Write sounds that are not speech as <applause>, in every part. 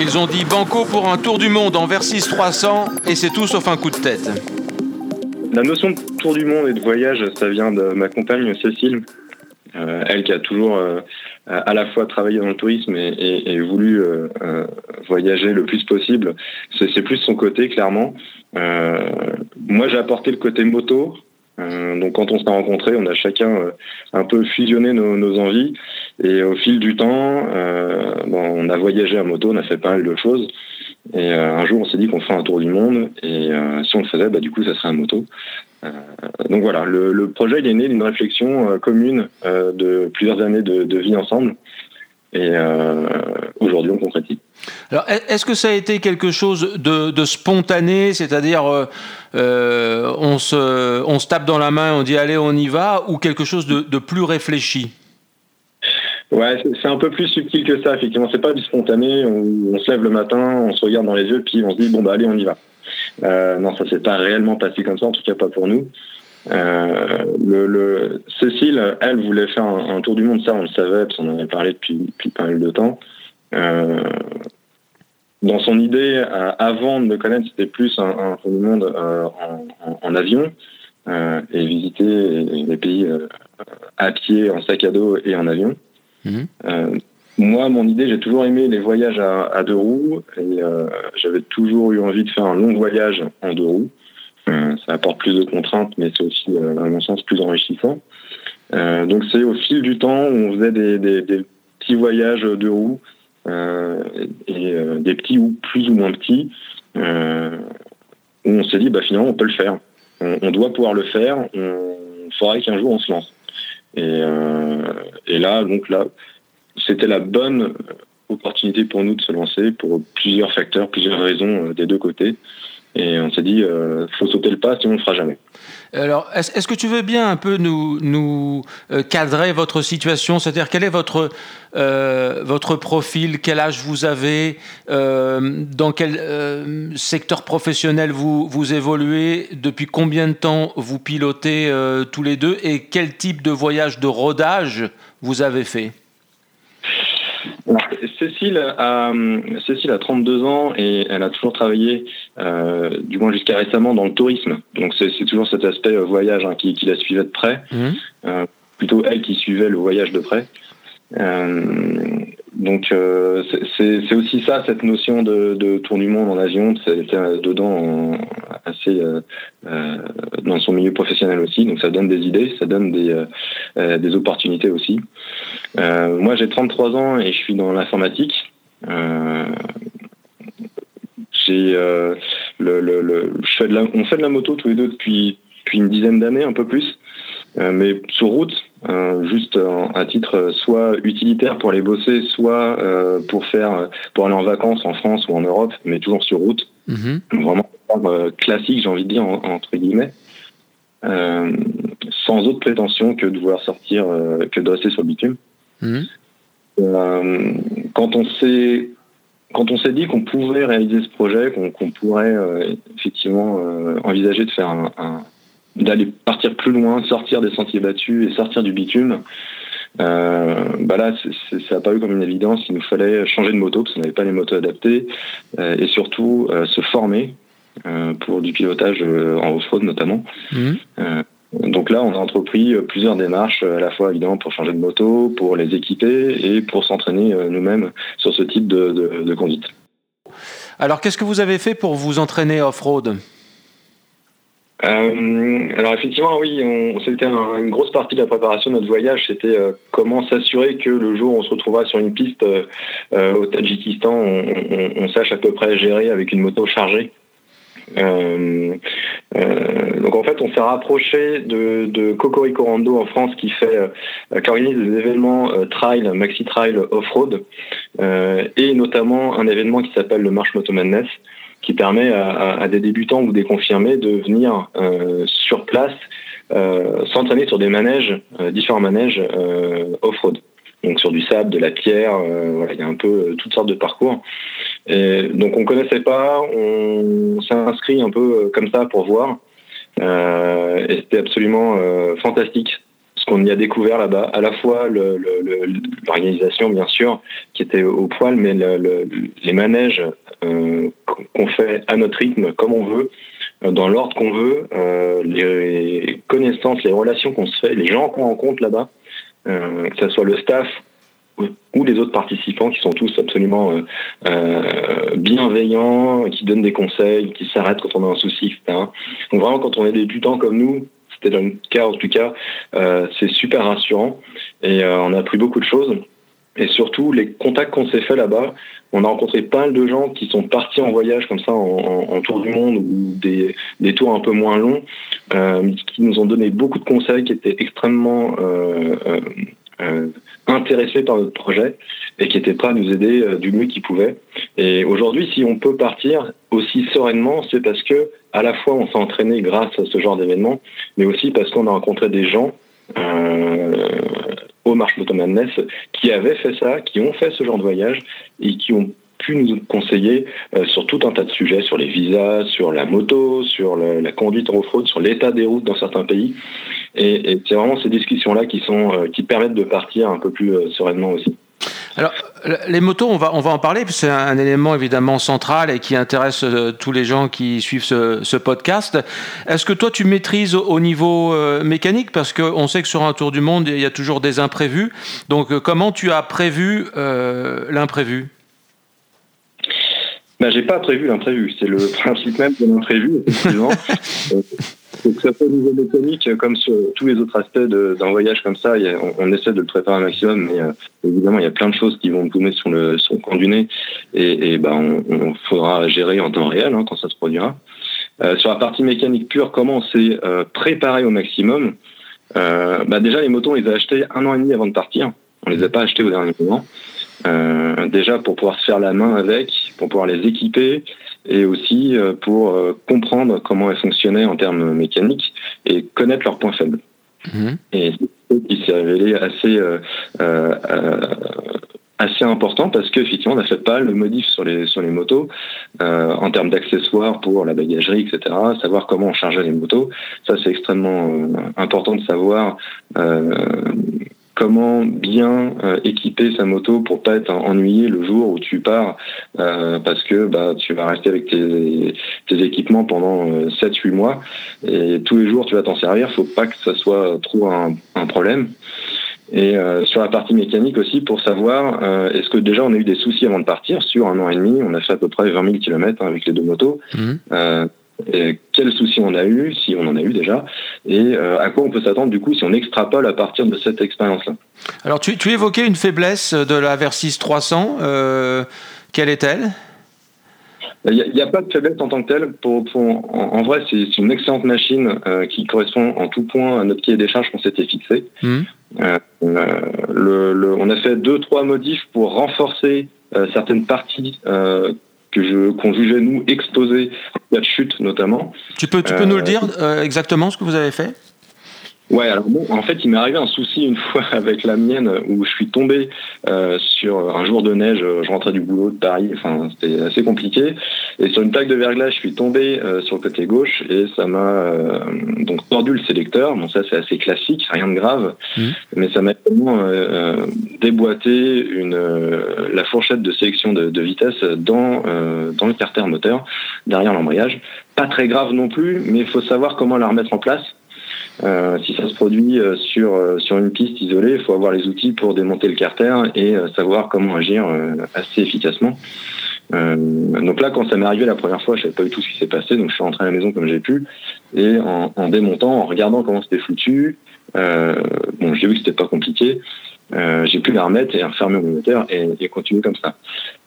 Ils ont dit banco pour un tour du monde en Versys 300 et c'est tout sauf un coup de tête. La notion de tour du monde et de voyage, ça vient de ma compagne Cécile, euh, elle qui a toujours euh, à la fois travaillé dans le tourisme et, voulu euh, voyager le plus possible. C'est plus son côté, clairement. moi, j'ai apporté le côté moto. Donc quand on s'est rencontrés, on a chacun un peu fusionné nos, envies. Et au fil du temps, on a voyagé à moto, on a fait pas mal de choses. Et un jour, on s'est dit qu'on ferait un tour du monde. Et si on le faisait, bah, du coup, ça serait un moto. Euh, donc voilà, le, projet il est né d'une réflexion euh, commune euh, de plusieurs années de, vie ensemble. Et aujourd'hui, on concrétise. Alors, est-ce que ça a été quelque chose de, spontané, c'est-à-dire on, se, on se tape dans la main, on dit allez, on y va, ou quelque chose de, plus réfléchi? Ouais, c'est un peu plus subtil que ça, effectivement. C'est pas du spontané, on, on, se lève le matin, on se regarde dans les yeux, puis on se dit bon bah allez, on y va. Euh, non, ça s'est pas réellement passé comme ça, en tout cas pas pour nous. Euh, le, Cécile, elle voulait faire un, tour du monde, ça on le savait, parce qu'on en avait parlé depuis, depuis pas mal de temps. Euh, dans son idée, avant de me connaître, c'était plus un, tour du monde en, avion et visiter les pays à pied, en sac à dos et en avion. Mhm. Moi, mon idée, j'ai toujours aimé les voyages à, deux roues et euh, j'avais toujours eu envie de faire un long voyage en deux roues. Euh, ça apporte plus de contraintes, mais c'est aussi, euh, à mon sens, plus enrichissant. donc c'est au fil du temps où on faisait des, petits voyages deux roues et des petits ou plus ou moins petits où on s'est dit bah finalement on peut le faire, on, doit pouvoir le faire, il faudrait qu'un jour on se lance. Et, là donc là c'était la bonne opportunité pour nous de se lancer pour plusieurs facteurs, plusieurs raisons euh, des deux côtés. Et on s'est dit, euh, faut sauter le pas, sinon on ne le fera jamais. Alors, est-ce que tu veux bien un peu nous, nous euh, cadrer votre situation? C'est-à-dire, quel est votre, votre profil? Quel âge vous avez? Dans quel secteur professionnel vous, vous évoluez? Depuis combien de temps vous pilotez tous les deux? Et quel type de voyage de rodage vous avez fait? Cécile a, Cécile a 32 ans et elle a toujours travaillé, euh, du moins jusqu'à récemment, dans le tourisme. Donc c'est toujours cet aspect euh, voyage hein, qui, la suivait de près. Mmh. Euh, plutôt elle qui suivait le voyage de près. Donc euh, c'est aussi ça, cette notion de, tour du monde en avion, c'est dedans assez euh, euh, dans son milieu professionnel aussi. Donc ça donne des idées, ça donne des, des opportunités aussi. moi j'ai 33 ans et je suis dans l'informatique. j'ai le, le, on fait de la moto tous les deux depuis, depuis une dizaine d'années, un peu plus. mais sur route, euh, juste à titre soit utilitaire pour aller bosser, soit euh, pour faire pour aller en vacances en France ou en Europe, mais toujours sur route. Mhm. Vraiment euh, classique, j'ai envie de dire entre guillemets, sans autre prétention que de vouloir sortir, que de rester sur le bitume. Mhm. quand on s'est quand on s'est dit qu'on pouvait réaliser ce projet, qu'on pourrait effectivement envisager de faire un d'aller partir plus loin, sortir des sentiers battus et sortir du bitume. Euh, bah là, ça n'a pas eu comme une évidence. Il nous fallait changer de moto parce qu'on n'avait pas les motos adaptées euh, et surtout euh, se former pour du pilotage en off-road notamment. Mhm. donc là, on a entrepris plusieurs démarches à la fois évidemment pour changer de moto, pour les équiper et pour s'entraîner nous-mêmes sur ce type de, de conduite. Alors, qu'est-ce que vous avez fait pour vous entraîner off-road? Euh, alors effectivement, oui, c'était une grosse partie de la préparation de notre voyage, c'était euh, comment s'assurer que le jour où on se retrouvera sur une piste euh, au Tadjikistan, on, sache à peu près gérer avec une moto chargée. donc en fait, on s'est rapproché de, de Cocorico Rando en France qui fait, qui organise des événements trail, maxi trail off-road, et notamment un événement qui s'appelle le Marche Moto Madness qui permet à, des débutants ou des confirmés de venir euh, sur place euh, s'entraîner sur des manèges, euh, différents manèges off-road. Donc sur du sable, de la pierre, il y a un peu toutes sortes de parcours. Et donc on connaissait pas, on s'est inscrit un peu comme ça pour voir. et c'était absolument fantastique qu'on y a découvert là-bas, à la fois l'organisation bien sûr qui était au poil, mais les manèges qu'on fait à notre rythme, comme on veut, dans l'ordre qu'on veut, les connaissances, les relations qu'on se fait, les gens qu'on rencontre là-bas, que ce soit le staff ou les autres participants qui sont tous absolument euh, euh, bienveillants, qui donnent des conseils, qui s'arrêtent quand on a un souci, etc. Donc vraiment, quand on est débutants comme nous, c'était dans le cas en tout cas, euh, c'est super rassurant et on a appris beaucoup de choses. Et surtout, les contacts qu'on s'est fait là-bas, on a rencontré pas mal de gens qui sont partis en voyage comme ça, en, tour du monde ou des, des, tours un peu moins longs, qui nous ont donné beaucoup de conseils qui étaient extrêmement euh, intéressés par notre projet et qui étaient prêts à nous aider euh, du mieux qu'ils pouvaient. Et aujourd'hui, si on peut partir aussi sereinement, c'est parce que à la fois on s'est entraîné grâce à ce genre d'événement, mais aussi parce qu'on a rencontré des gens euh, au Marche Moto Madness qui avaient fait ça, qui ont fait ce genre de voyage et qui ont pu nous conseiller euh, sur tout un tas de sujets, sur les visas, sur la moto, sur la conduite en off-road, sur l'état des routes dans certains pays. Et, c'est vraiment ces discussions-là qui, euh, qui permettent de partir un peu plus euh, sereinement aussi. Alors, les motos, on va, on va en parler, c'est un élément évidemment central et qui intéresse tous les gens qui suivent ce, podcast. Est-ce que toi, tu maîtrises au niveau mécanique? Parce qu'on sait que sur un tour du monde, il y a toujours des imprévus. Donc, comment tu as prévu l'imprévu? Ben, j'ai pas prévu l'imprévu. C'est le principe même de l'imprévu, effectivement. <laughs> Euh, que ça soit au niveau mécanique, comme sur tous les autres aspects d'un voyage comme ça, on, essaie de le préparer un maximum, mais euh, évidemment, il y a plein de choses qui vont nous sur le, sur le du nez, et, et ben, on, faudra gérer en temps réel hein, quand ça se produira. Euh, sur la partie mécanique pure, comment on s'est préparé au maximum? Bah Déjà, les motos, on les a achetés un an et demi avant de partir. On les a pas achetés au dernier moment. Euh, déjà pour pouvoir se faire la main avec, pour pouvoir les équiper et aussi euh, pour euh, comprendre comment elles fonctionnaient en termes mécaniques et connaître leurs points faibles. Mhm. Et c'est qui s'est révélé assez assez important parce qu'effectivement on n'a fait pas le modif sur les sur les motos en termes d'accessoires pour la bagagerie etc savoir comment on chargeait les motos ça c'est extrêmement important de savoir comment bien euh, équiper sa moto pour pas être ennuyé le jour où tu pars euh, parce que bah, tu vas rester avec tes, équipements pendant 7-8 euh, mois et tous les jours tu vas t'en servir, faut pas que ça soit trop un, problème. Et sur la partie mécanique aussi, pour savoir, est-ce que déjà on a eu des soucis avant de partir? Sur un an et demi, on a fait à peu près 20 000 km avec les deux motos. Mmh quels soucis on a eu, si on en a eu déjà, et euh, à quoi on peut s'attendre du coup si on extrapole à partir de cette expérience-là. Alors tu, évoquais une faiblesse de la Versys 300, euh, quelle est-elle? Il n'y a, pas de faiblesse en tant que telle. Pour, en, vrai, c'est une excellente machine euh, qui correspond en tout point à notre pied des charges qu'on s'était fixé. Mmh. on a fait deux, trois modifs pour renforcer certaines parties que qu'on jugeait nous exposés à de chute notamment. Tu peux tu peux nous le euh, dire euh, exactement ce que vous avez fait? Ouais, alors bon, en fait, il m'est arrivé un souci une fois <laughs> avec la mienne où je suis tombé euh, sur un jour de neige. Je rentrais du boulot de Paris, enfin, c'était assez compliqué. Et sur une plaque de verglas, je suis tombé euh, sur le côté gauche et ça m'a euh, donc tordu le sélecteur. Bon, ça c'est assez classique, rien de grave, mmh. mais ça m'a vraiment déboîté une la fourchette de sélection de, de vitesse dans dans le carter moteur derrière l'embrayage. Pas très grave non plus, mais il faut savoir comment la remettre en place. Euh, si ça se produit euh, sur, euh, sur une piste isolée, il faut avoir les outils pour démonter le carter et savoir comment agir assez efficacement. donc là, quand ça m'est arrivé la première fois, je savais pas du tout ce qui s'est passé, donc je suis rentré à la maison comme j'ai pu, et en, en, démontant, en regardant comment c'était foutu, bon, j'ai vu que c'était pas compliqué, j'ai pu la remettre et refermer mon moteur et, et, continuer comme ça.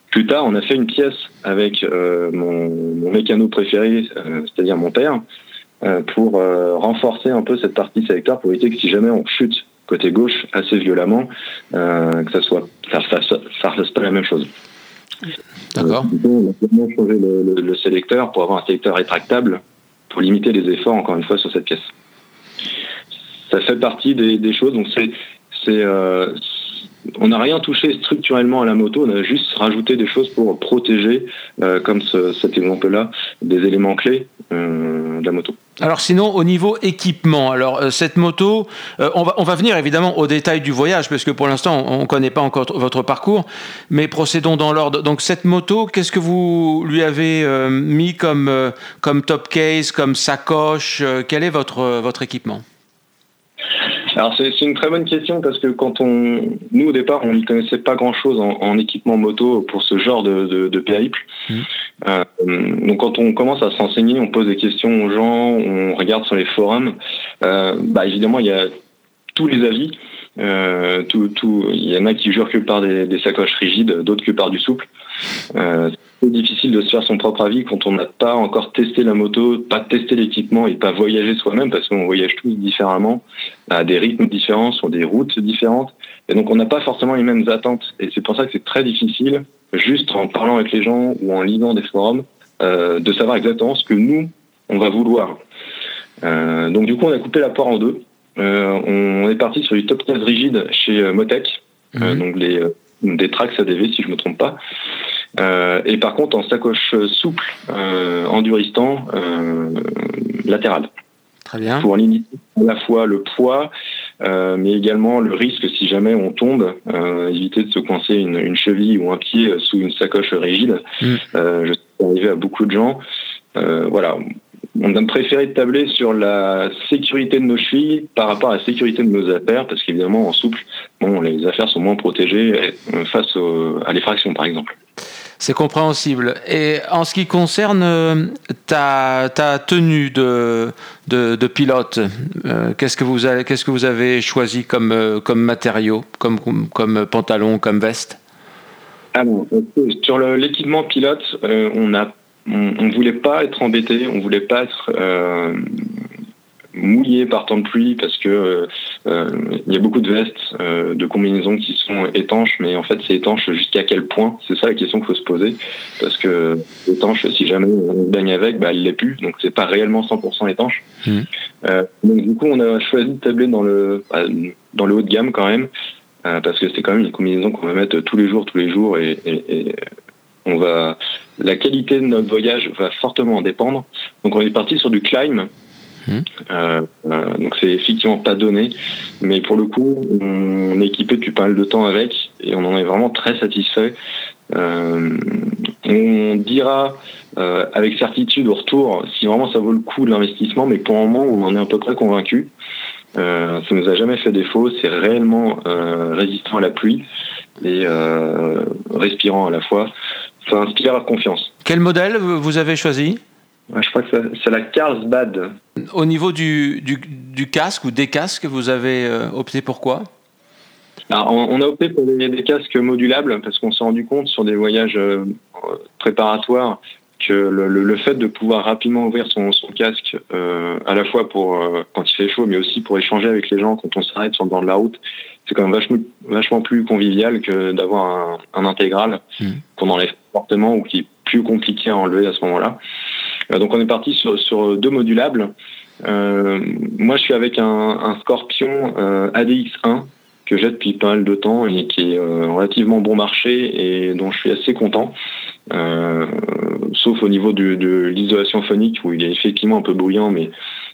Plus tard, on a fait une pièce avec mon, mon mécano préféré, c'est-à-dire mon père, euh, pour euh, renforcer un peu cette partie sélecteur pour éviter que si jamais on chute côté gauche assez violemment, euh, que ça soit ça, fasse pas la même chose. D'accord. on a vraiment changé le, sélecteur pour avoir un sélecteur rétractable pour limiter les efforts encore une fois sur cette pièce. Ça fait partie des, choses. Donc c'est c'est on n'a rien touché structurellement à la moto, on a juste rajouté des choses pour protéger, comme cet exemple-là, des éléments clés de la moto. Alors sinon, au niveau équipement, alors euh, cette moto, euh, on, va, on va venir évidemment au détail du voyage, parce que pour l'instant, on ne connaît pas encore votre parcours, mais procédons dans l'ordre. Donc cette moto, qu'est-ce que vous lui avez euh, mis comme, comme top case, comme sacoche Quel est votre, votre équipement? Alors c'est une très bonne question parce que quand on, nous au départ, on n'y connaissait pas grand-chose en, équipement moto pour ce genre de, de, périple. Mmh. Euh, donc quand on commence à se renseigner, on pose des questions aux gens, on regarde sur les forums. Euh, bah évidemment, il y a tous les avis. Euh, tout, tout, il y en a qui jurent que par des, des sacoches rigides, d'autres que par du souple. Euh, c'est difficile de se faire son propre avis quand on n'a pas encore testé la moto, pas testé l'équipement et pas voyagé soi-même parce qu'on voyage tous différemment, à des rythmes différents, sur des routes différentes. Et donc on n'a pas forcément les mêmes attentes. Et c'est pour ça que c'est très difficile, juste en parlant avec les gens ou en lisant des forums, euh, de savoir exactement ce que nous, on va vouloir. Euh, donc du coup, on a coupé la poire en deux. Euh, on est parti sur du top 15 rigide chez euh, Motec, euh, mhm. donc les, des tracks ADV si je me trompe pas. et par contre en sacoche souple, enduristan, latéral. Très bien. Pour limiter à la fois le poids, mais également le risque si jamais on tombe, éviter de se coincer une, cheville ou un pied sous une sacoche rigide. Mhm. je suis arrivé à beaucoup de gens. voilà, on a préféré tabler sur la sécurité de nos chevilles par rapport à la sécurité de nos affaires, parce qu'évidemment, en souple, bon, les affaires sont moins protégées euh, face à l'effraction, par exemple. C'est compréhensible. Et en ce qui concerne euh, ta, ta tenue de, de, pilote, euh, qu'est-ce que vous avez, qu'est-ce que vous avez choisi comme, comme matériau, comme, comme pantalon, comme veste? Alors, sur l'équipement pilote, on a on ne voulait pas être embêté, on voulait pas être euh, mouillé par temps de pluie parce que euh, il y a beaucoup de vestes, euh, de combinaisons qui sont étanches, mais en fait c'est étanche jusqu'à quel point? C'est ça la question qu'il faut se poser parce que étanche, si jamais on baigne avec, bah, elle l'est plus, donc c'est pas réellement 100% étanche. Mmh. donc du coup on a choisi de tabler dans le bah, dans le haut de gamme quand même parce que c'est quand même une combinaison qu'on va mettre tous les jours, tous les jours et, et on va la qualité de notre voyage va fortement en dépendre. Donc on est parti sur du climb. Euh, euh, donc c'est effectivement pas donné, mais pour le coup, on est équipé depuis pas mal de temps avec et on en est vraiment très satisfait. Euh, on dira avec certitude au retour si vraiment ça vaut le coup de l'investissement, mais pour le moment, on en est à peu près convaincu. ça nous a jamais fait défaut, c'est réellement résistant à la pluie et respirant à la fois ça inspire confiance. Quel modèle vous avez choisi? Je crois que c'est la Carlsbad. Au niveau du, du, casque ou des casques, vous avez euh, opté pour quoi? On a opté pour des, casques modulables parce qu'on s'est rendu compte sur des voyages euh, préparatoires que le, fait de pouvoir rapidement ouvrir son, casque, euh, à la fois pour quand il fait chaud, mais aussi pour échanger avec les gens quand on s'arrête sur le bord de la route, c'est quand même vachement, vachement plus convivial que d'avoir un, intégral mmh. qu'on enlève fortement ou qui est plus compliqué à enlever à ce moment-là. Euh, donc on est parti sur, deux modulables. Euh, moi je suis avec un, Scorpion euh, ADX1 que j'ai depuis pas mal de temps et qui est relativement bon marché et dont je suis assez content. sauf au niveau de, l'isolation phonique où il est effectivement un peu bruyant, mais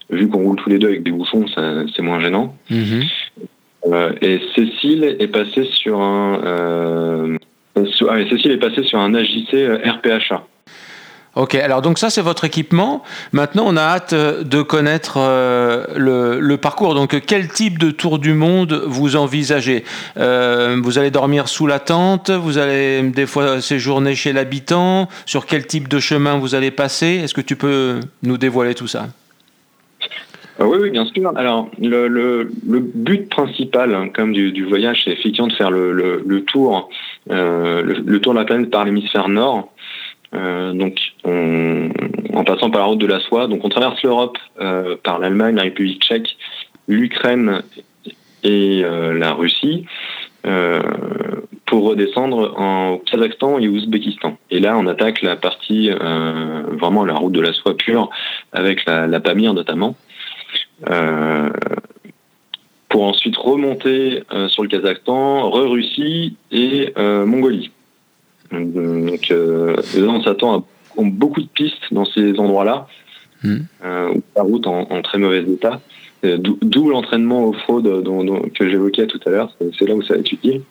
vu qu'on roule tous les deux avec des bouchons, c'est moins gênant. Mhm. et Cécile est passée sur un ah, Cécile est passée sur un AJC euh, RPHA. Ok, alors donc ça c'est votre équipement. Maintenant on a hâte euh, de connaître euh, le, parcours. Donc quel type de tour du monde vous envisagez? Vous allez dormir sous la tente Vous allez des fois séjourner chez l'habitant Sur quel type de chemin vous allez passer? Est-ce que tu peux nous dévoiler tout ça? Ah oui, oui, bien sûr. Alors, le, but principal, hein, comme du, voyage, c'est effectivement de faire le, tour, euh, le, tour de la planète par l'hémisphère nord. Euh, donc, on, en passant par la route de la soie. Donc, on traverse l'Europe euh, par l'Allemagne, la République tchèque, l'Ukraine et euh, la Russie. Euh, pour redescendre en Kazakhstan et Ouzbékistan. Et là, on attaque la partie euh, vraiment la route de la soie pure avec la, la Pamir notamment. Euh, pour ensuite remonter sur le Kazakhstan, re-Russie et Mongolie. Donc là, on s'attend à beaucoup de pistes dans ces endroits-là. mmh. la route en, très mauvais état. D'où l'entraînement aux fraudes que j'évoquais tout à l'heure. C'est là où ça va être utile.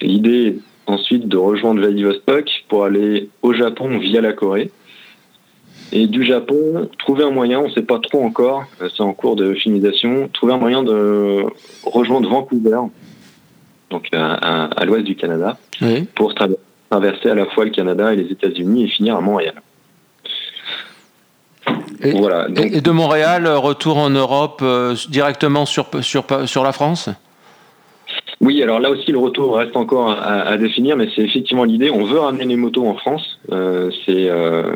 L'idée est ensuite de rejoindre Vladivostok pour aller au Japon via la Corée. Et du Japon, trouver un moyen, on ne sait pas trop encore, c'est en cours de finalisation, trouver un moyen de rejoindre Vancouver, donc à, l'ouest du Canada, pour traverser à la fois le Canada et les États-Unis et finir à Montréal. Et, voilà, et de Montréal, retour en Europe euh, directement sur, sur, sur la France? Oui, alors là aussi le retour reste encore à, définir, mais c'est effectivement l'idée. On veut ramener les motos en France. Euh, c'est euh,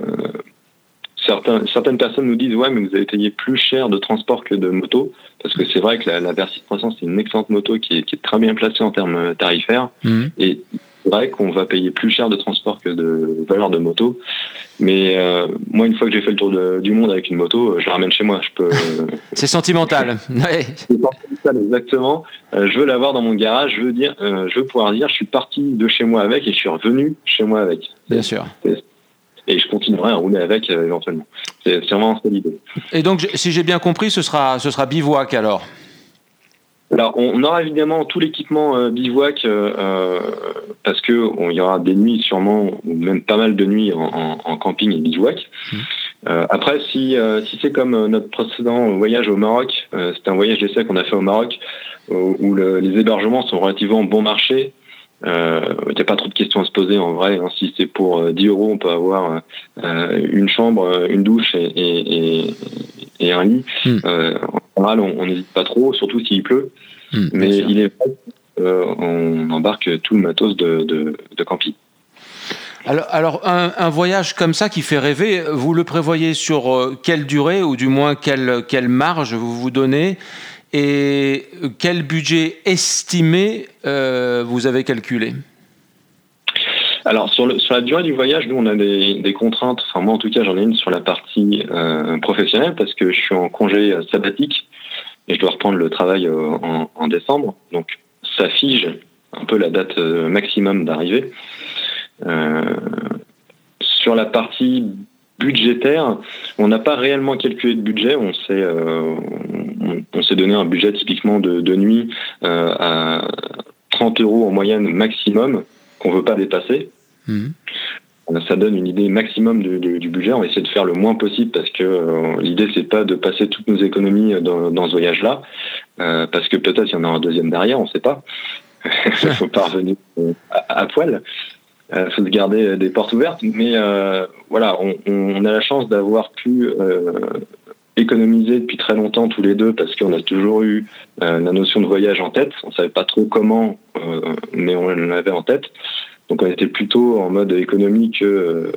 certaines personnes nous disent ouais, mais vous avez payé plus cher de transport que de moto, parce que c'est vrai que la, la Versys 300 c'est une excellente moto qui est, très bien placée en termes tarifaires, mmh. et c'est vrai qu'on va payer plus cher de transport que de valeur de moto. Mais euh, moi, une fois que j'ai fait le tour du monde avec une moto, je la ramène chez moi. Je peux. <laughs> c'est sentimental. <laughs> C'est sentimental, exactement. Euh, je veux l'avoir dans mon garage. Je veux dire, euh, je veux pouvoir dire, je suis parti de chez moi avec et je suis revenu chez moi avec. Bien sûr. Et je continuerai à rouler avec éventuellement. C'est vraiment ça l'idée. Et donc, si j'ai bien compris, ce sera, ce sera bivouac alors? Alors, on aura évidemment tout l'équipement euh, bivouac euh, euh, parce que il y aura des nuits sûrement ou même pas mal de nuits en, camping et bivouac. Mmh. après, si, si c'est comme notre précédent voyage au Maroc, c'était un voyage d'essai qu'on a fait au Maroc où les hébergements sont relativement bon marché. Il n'y a pas trop de questions à se poser en vrai. Hein. Si c'est pour 10 euros, on peut avoir une chambre, une douche et, et, un lit. Mmh. en général, on n'hésite pas trop, surtout s'il pleut. Hmm, Mais il est vrai qu'on embarque tout le matos de, de, camping. Alors, alors un, voyage comme ça qui fait rêver, vous le prévoyez sur euh, quelle durée ou du moins quelle, quelle marge vous vous donnez? Et quel budget estimé euh, vous avez calculé? Alors sur, la durée du voyage, nous on a des, contraintes. Enfin moi en tout cas j'en ai une sur la partie euh, professionnelle parce que je suis en congé sabbatique et je dois reprendre le travail euh, en, décembre. Donc ça fige un peu la date euh, maximum d'arrivée. Euh, sur la partie budgétaire, on n'a pas réellement calculé de budget. On s'est on, s'est donné un budget typiquement de, de nuit à 30 euros en moyenne maximum qu'on veut pas dépasser. Mmh ça donne une idée maximum du, budget. On va essayer de faire le moins possible parce que euh, l'idée c'est pas de passer toutes nos économies dans, ce voyage-là, euh, parce que peut-être il y en a un deuxième derrière, on ne sait pas. Il <laughs> faut pas revenir euh, à, poil. Il faut se garder des portes ouvertes. Mais voilà, on, a la chance d'avoir pu économiser depuis très longtemps tous les deux parce qu'on a toujours eu la notion de voyage en tête. On savait pas trop comment, mais on l'avait en tête. Donc on était plutôt en mode économie que,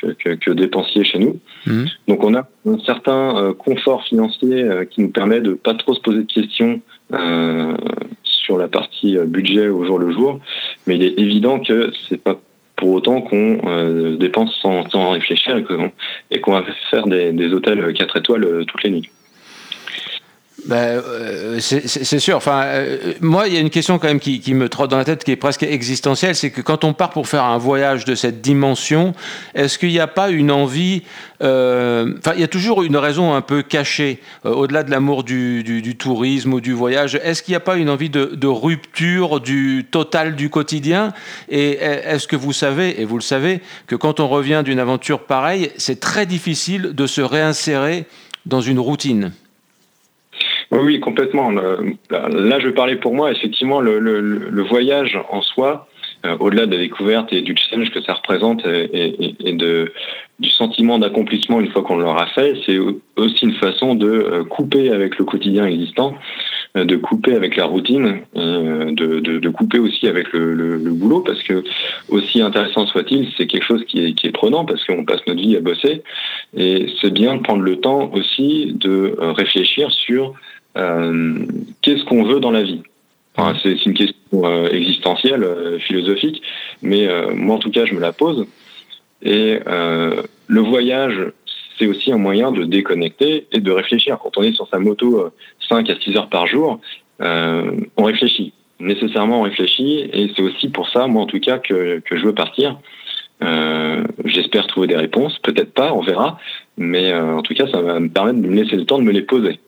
que, dépensier chez nous. Mhm. Donc on a un certain euh, confort financier euh, qui nous permet de pas trop se poser de questions euh, sur la partie budget au jour le jour. Mais il est évident que c'est pas pour autant qu'on dépense sans, réfléchir et qu'on va faire des, des hôtels 4 étoiles toutes les nuits. Ben, euh, c'est sûr. Enfin, euh, moi, il y a une question quand même qui, qui, me trotte dans la tête, qui est presque existentielle, c'est que quand on part pour faire un voyage de cette dimension, est-ce qu'il n'y a pas une envie euh, Enfin, il y a toujours une raison un peu cachée, au-delà de l'amour du, du, du, tourisme ou du voyage. Est-ce qu'il n'y a pas une envie de, de, rupture du total du quotidien? Et est-ce que vous savez, et vous le savez, que quand on revient d'une aventure pareille, c'est très difficile de se réinsérer dans une routine? Oui, complètement. Là, je parler pour moi. Effectivement, le, voyage en soi, euh, au-delà de la découverte et du challenge que ça représente et, du sentiment d'accomplissement une fois qu'on l'aura fait, c'est aussi une façon de euh, couper avec le quotidien existant, euh, de couper avec la routine, de, couper aussi avec le, boulot, parce que aussi intéressant soit-il, c'est quelque chose qui est prenant, parce qu'on passe notre vie à bosser, et c'est bien de prendre le temps aussi de réfléchir sur euh, qu'est-ce qu'on veut dans la vie? C'est une question euh, existentielle, euh, philosophique, mais moi en tout cas je me la pose. Et le voyage, c'est aussi un moyen de déconnecter et de réfléchir. Quand on est sur sa moto 5 à 6 heures par jour, on réfléchit. Nécessairement on réfléchit et c'est aussi pour ça, moi en tout cas, que, que je veux partir. J'espère trouver des réponses, peut-être pas, on verra. Mais en tout cas, ça va me permettre de me laisser le temps de me les poser.